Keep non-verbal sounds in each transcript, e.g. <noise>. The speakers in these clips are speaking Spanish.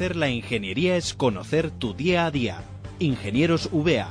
Conocer la ingeniería es conocer tu día a día. Ingenieros VA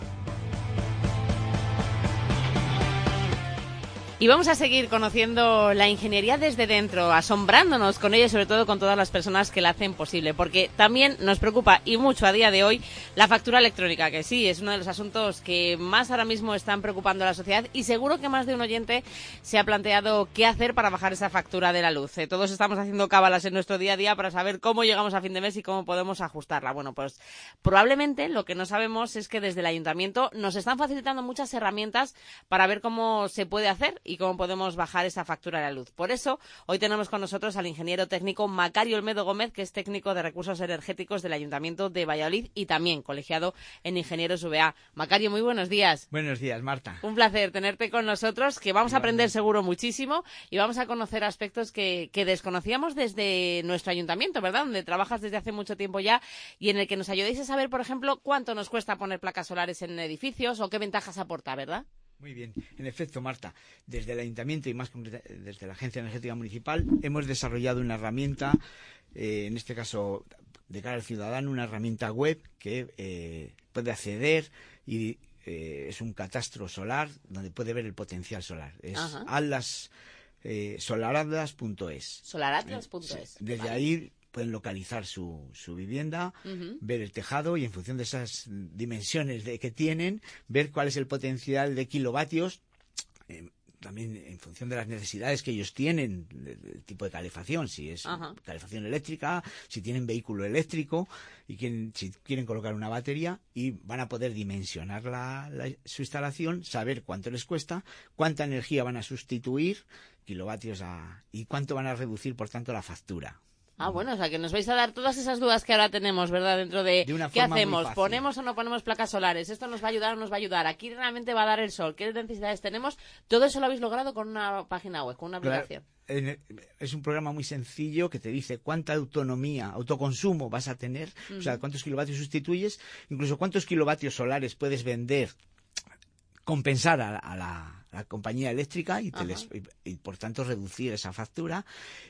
Y vamos a seguir conociendo la ingeniería desde dentro, asombrándonos con ella y sobre todo con todas las personas que la hacen posible, porque también nos preocupa y mucho a día de hoy la factura electrónica, que sí, es uno de los asuntos que más ahora mismo están preocupando a la sociedad y seguro que más de un oyente se ha planteado qué hacer para bajar esa factura de la luz. Eh, todos estamos haciendo cábalas en nuestro día a día para saber cómo llegamos a fin de mes y cómo podemos ajustarla. Bueno, pues probablemente lo que no sabemos es que desde el ayuntamiento nos están facilitando muchas herramientas para ver cómo se puede hacer y cómo podemos bajar esa factura de la luz. Por eso, hoy tenemos con nosotros al ingeniero técnico Macario Olmedo Gómez, que es técnico de recursos energéticos del Ayuntamiento de Valladolid y también colegiado en Ingenieros VA. Macario, muy buenos días. Buenos días, Marta. Un placer tenerte con nosotros, que vamos a aprender seguro muchísimo y vamos a conocer aspectos que, que desconocíamos desde nuestro ayuntamiento, ¿verdad? Donde trabajas desde hace mucho tiempo ya y en el que nos ayudéis a saber, por ejemplo, cuánto nos cuesta poner placas solares en edificios o qué ventajas aporta, ¿verdad? Muy bien. En efecto, Marta, desde el Ayuntamiento y más desde la Agencia Energética Municipal hemos desarrollado una herramienta, eh, en este caso de cara al ciudadano, una herramienta web que eh, puede acceder y eh, es un catastro solar donde puede ver el potencial solar. Es alas, solaratlas.es. Solaratlas.es. Desde ahí pueden localizar su, su vivienda, ver el tejado y en función de esas dimensiones de, que tienen, ver cuál es el potencial de kilovatios. Eh, también en función de las necesidades que ellos tienen, del tipo de calefacción, si es calefacción eléctrica, si tienen vehículo eléctrico y quieren, si quieren colocar una batería y van a poder dimensionar la, su instalación, saber cuánto les cuesta, cuánta energía van a sustituir, kilovatios a, y cuánto van a reducir, por tanto, la factura. Ah, bueno, o sea que nos vais a dar todas esas dudas que ahora tenemos, ¿verdad? Dentro de, qué hacemos, ponemos o no ponemos placas solares, esto nos va a ayudar o nos va a ayudar, aquí realmente va a dar el sol, qué necesidades tenemos, todo eso lo habéis logrado con una página web, con una aplicación. es un programa muy sencillo que te dice cuánta autonomía, autoconsumo vas a tener, o sea, cuántos kilovatios sustituyes, incluso cuántos kilovatios solares puedes vender, compensar a, la, compañía eléctrica y, y, por tanto reducir esa factura.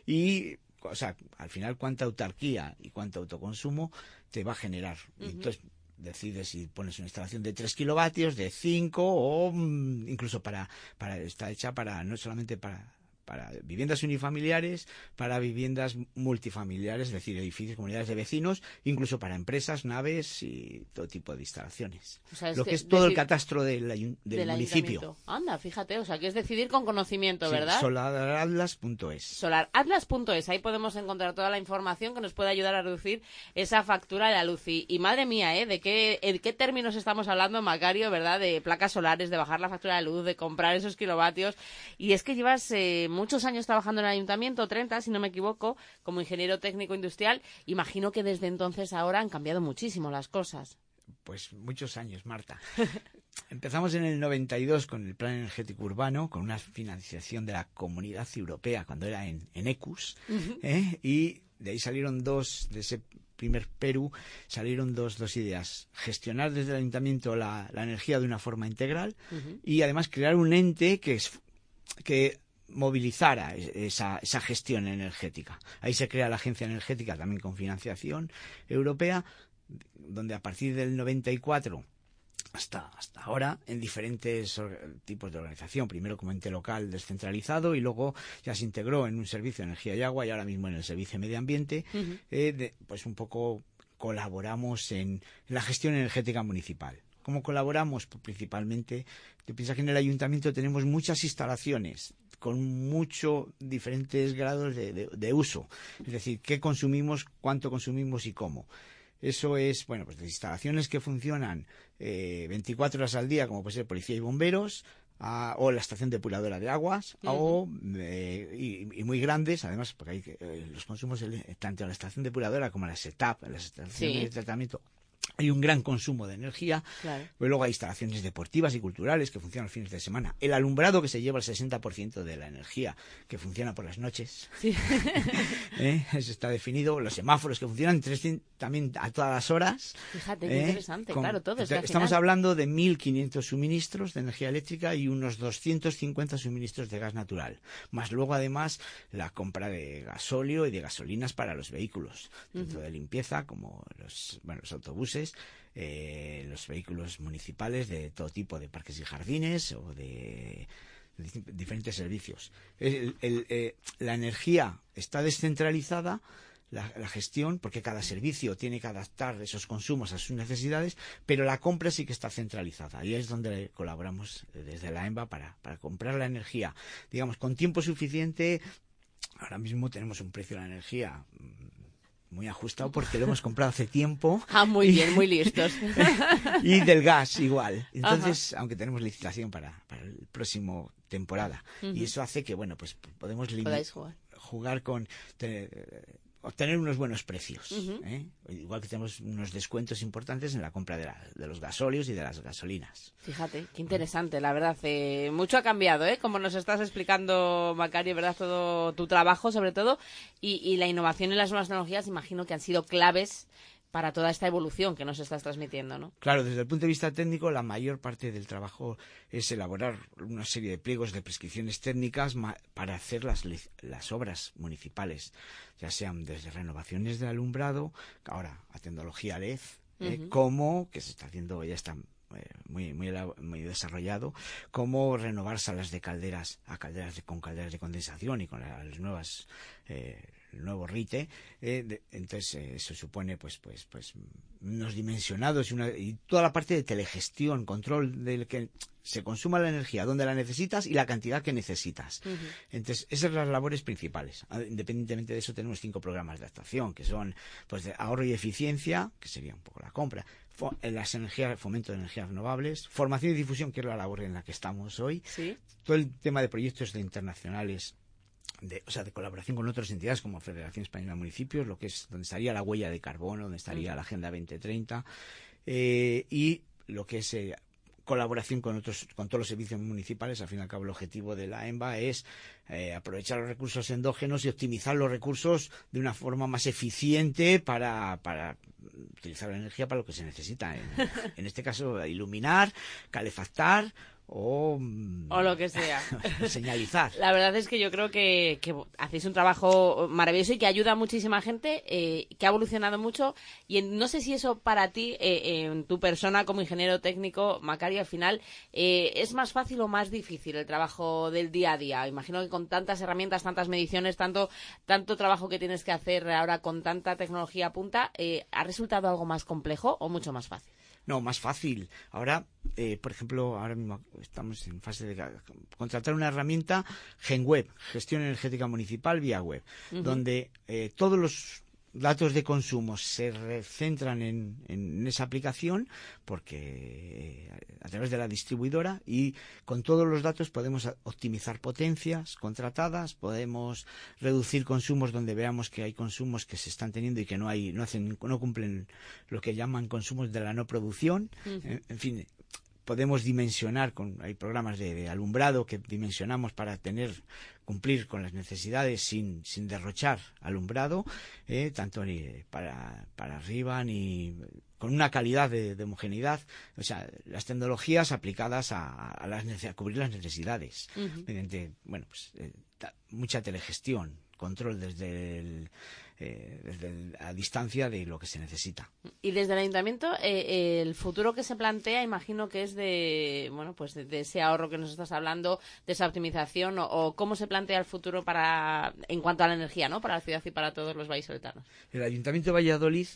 Y o sea, al final cuánta autarquía y cuánto autoconsumo te va a generar. Entonces decides si pones una instalación de 3 kilovatios, de 5 o mm, incluso para, para, está hecha para, no solamente para para viviendas unifamiliares, para viviendas multifamiliares, es decir, edificios, comunidades de vecinos, incluso para empresas, naves y todo tipo de instalaciones. Lo que es todo el catastro del, municipio. Anda, fíjate, o sea, que es decidir con conocimiento, ¿verdad? Solaratlas.es. Solaratlas.es, ahí podemos encontrar toda la información que nos puede ayudar a reducir esa factura de la luz. Y, madre mía, ¿eh? ¿De qué, ¿En qué términos estamos hablando, Macario, verdad? De placas solares, de bajar la factura de luz, de comprar esos kilovatios. Y es que llevas eh, muchos años trabajando en el ayuntamiento, 30 si no me equivoco, como ingeniero técnico industrial. Imagino que desde entonces ahora han cambiado muchísimo las cosas. Pues muchos años, Marta. <laughs> Empezamos en el 92 con el Plan Energético Urbano, con una financiación de la Comunidad Europea cuando era en, ECUS, ¿eh? y de ahí salieron dos, de ese primer Perú, salieron dos, dos ideas. Gestionar desde el ayuntamiento la, energía de una forma integral y además crear un ente que, es, que movilizara esa, esa gestión energética. Ahí se crea la Agencia Energética también con financiación europea, donde a partir del 94 hasta, hasta ahora en diferentes tipos de organización, primero como ente local descentralizado y luego ya se integró en un servicio de energía y agua y ahora mismo en el servicio de medio ambiente, eh, pues un poco colaboramos en la gestión energética municipal. ¿Cómo colaboramos? Pues principalmente, te piensas que en el ayuntamiento tenemos muchas instalaciones con mucho diferentes grados de, uso. Es decir, qué consumimos, cuánto consumimos y cómo. Eso es, bueno, pues instalaciones que funcionan eh, 24 horas al día, como puede ser policía y bomberos, o la estación depuradora de aguas, o, eh, y, muy grandes, además, porque hay eh, los consumos, tanto la estación depuradora como la SETAP, las estaciones de tratamiento, hay un gran consumo de energía. Claro. luego hay instalaciones deportivas y culturales que funcionan los fines de semana. El alumbrado que se lleva el 60% de la energía, que funciona por las noches. Sí. <laughs> ¿Eh? Eso está definido. Los semáforos que funcionan también a todas las horas. Fíjate, qué ¿Eh? interesante. claro, todo. estamos hablando de 1.500 suministros de energía eléctrica y unos 250 suministros de gas natural. Más luego, además, la compra de gasóleo y de gasolinas para los vehículos. Dentro de limpieza, como los, bueno, los autobuses eh, los vehículos municipales de todo tipo, de parques y jardines o de, diferentes servicios. Eh, la energía está descentralizada, la, gestión, porque cada servicio tiene que adaptar esos consumos a sus necesidades, pero la compra sí que está centralizada. Y es donde colaboramos desde la EMBA para, para comprar la energía, digamos, con tiempo suficiente. Ahora mismo tenemos un precio de la energía muy ajustado porque lo hemos comprado hace tiempo. <laughs> Ah, muy bien, muy listos. <laughs> y del gas igual. Entonces, aunque tenemos licitación para, para el próximo temporada. Y eso hace que, bueno, pues podemos jugar. jugar con obtener unos buenos precios. ¿eh? Igual que tenemos unos descuentos importantes en la compra de, de, los gasóleos y de las gasolinas. Fíjate, qué interesante, la verdad. Eh, mucho ha cambiado, ¿eh? Como nos estás explicando, Macario, ¿verdad? Todo tu trabajo, sobre todo, y, y la innovación y las nuevas tecnologías, imagino que han sido claves para toda esta evolución que nos estás transmitiendo, ¿no? Claro, desde el punto de vista técnico, la mayor parte del trabajo es elaborar una serie de pliegos de prescripciones técnicas para hacer las, las obras municipales, ya sean desde renovaciones de alumbrado, ahora a tecnología LED, eh, como que se está haciendo, ya está eh, muy, muy, muy desarrollado, como renovar salas de calderas a calderas con calderas de condensación y con las nuevas eh, el nuevo RITE, eh, entonces eh, eso supone pues pues pues unos dimensionados y, una, y toda la parte de telegestión, control del que se consuma la energía donde la necesitas y la cantidad que necesitas. Entonces, esas son las labores principales. Ah, independientemente de eso, tenemos cinco programas de actuación, que son pues de ahorro y eficiencia, que sería un poco la compra, eh, las energías, fomento de energías renovables, formación y difusión, que es la labor en la que estamos hoy, todo el tema de proyectos de internacionales de, o sea, de colaboración con otras entidades como Federación Española de Municipios, lo que es donde estaría la huella de carbono, donde estaría la Agenda 2030 eh, y lo que es eh, colaboración con otros con todos los servicios municipales. Al fin y al cabo, el objetivo de la EMBA es eh, aprovechar los recursos endógenos y optimizar los recursos de una forma más eficiente para, para utilizar la energía para lo que se necesita. En, <laughs> en este caso, iluminar, calefactar o, o lo que sea. <laughs> señalizar. La verdad es que yo creo que, hacéis un trabajo maravilloso y que ayuda a muchísima gente, eh, que ha evolucionado mucho. Y no sé si eso para ti, eh, en tu persona como ingeniero técnico, Macario, al final, eh, ¿es más fácil o más difícil el trabajo del día a día? Imagino que con tantas herramientas, tantas mediciones, tanto, tanto trabajo que tienes que hacer ahora con tanta tecnología punta, ¿ha resultado algo más complejo o mucho más fácil? No, más fácil. Ahora, eh, por ejemplo, ahora mismo estamos en fase de contratar una herramienta GenWeb, Gestión Energética Municipal vía web, donde eh, todos los datos de consumo se centran en, en, esa aplicación porque eh, a través de la distribuidora y con todos los datos podemos optimizar potencias contratadas, podemos reducir consumos donde veamos que hay consumos que se están teniendo y que no hay no hacen no cumplen lo que llaman consumos de la no producción, en fin, podemos dimensionar con hay programas de, alumbrado que dimensionamos para tener cumplir con las necesidades sin, sin derrochar alumbrado eh, tanto ni para, para arriba ni con una calidad de, homogeneidad. O sea las tecnologías aplicadas a, a, las a cubrir las necesidades mediante bueno pues eh, mucha telegestión control desde el eh, desde a distancia de lo que se necesita. Y desde el ayuntamiento, eh, el futuro que se plantea, imagino que es de, bueno, pues de, ese ahorro que nos estás hablando, de esa optimización, o, cómo se plantea el futuro para, en cuanto a la energía, ¿no? Para la ciudad y para todos los vallisoletanos. El ayuntamiento de Valladolid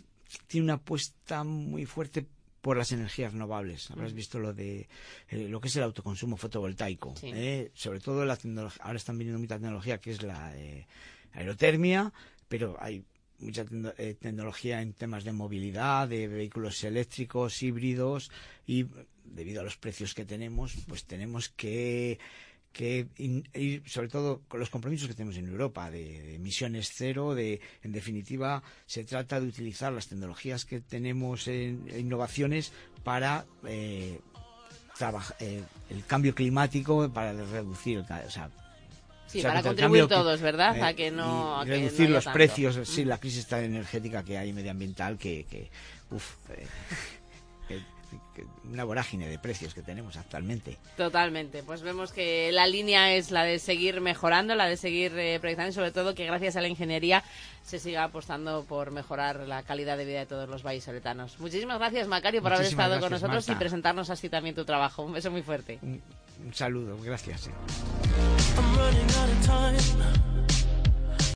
tiene una apuesta muy fuerte por las energías renovables. Habrás visto lo de eh, lo que es el autoconsumo fotovoltaico. sobre todo la tecnología, ahora están viniendo mucha tecnología que es la aerotermia, pero hay mucha eh, tecnología en temas de movilidad, de vehículos eléctricos, híbridos y debido a los precios que tenemos, pues tenemos que ir sobre todo con los compromisos que tenemos en Europa de, emisiones cero, de en definitiva se trata de utilizar las tecnologías que tenemos en, innovaciones para eh, eh, el cambio climático, para reducir o sea, Sí, para contribuir todos, ¿verdad? a que no. reducir los precios, sí, la crisis energética que hay medioambiental, que, que uf, eh, una vorágine de precios que tenemos actualmente. Totalmente. Pues vemos que la línea es la de seguir mejorando, la de seguir eh, proyectando y sobre todo que gracias a la ingeniería se siga apostando por mejorar la calidad de vida de todos los vallisoletanos. Muchísimas gracias, Macario, por haber estado con nosotros y presentarnos así también tu trabajo. Un beso muy fuerte. Un, saludo, gracias.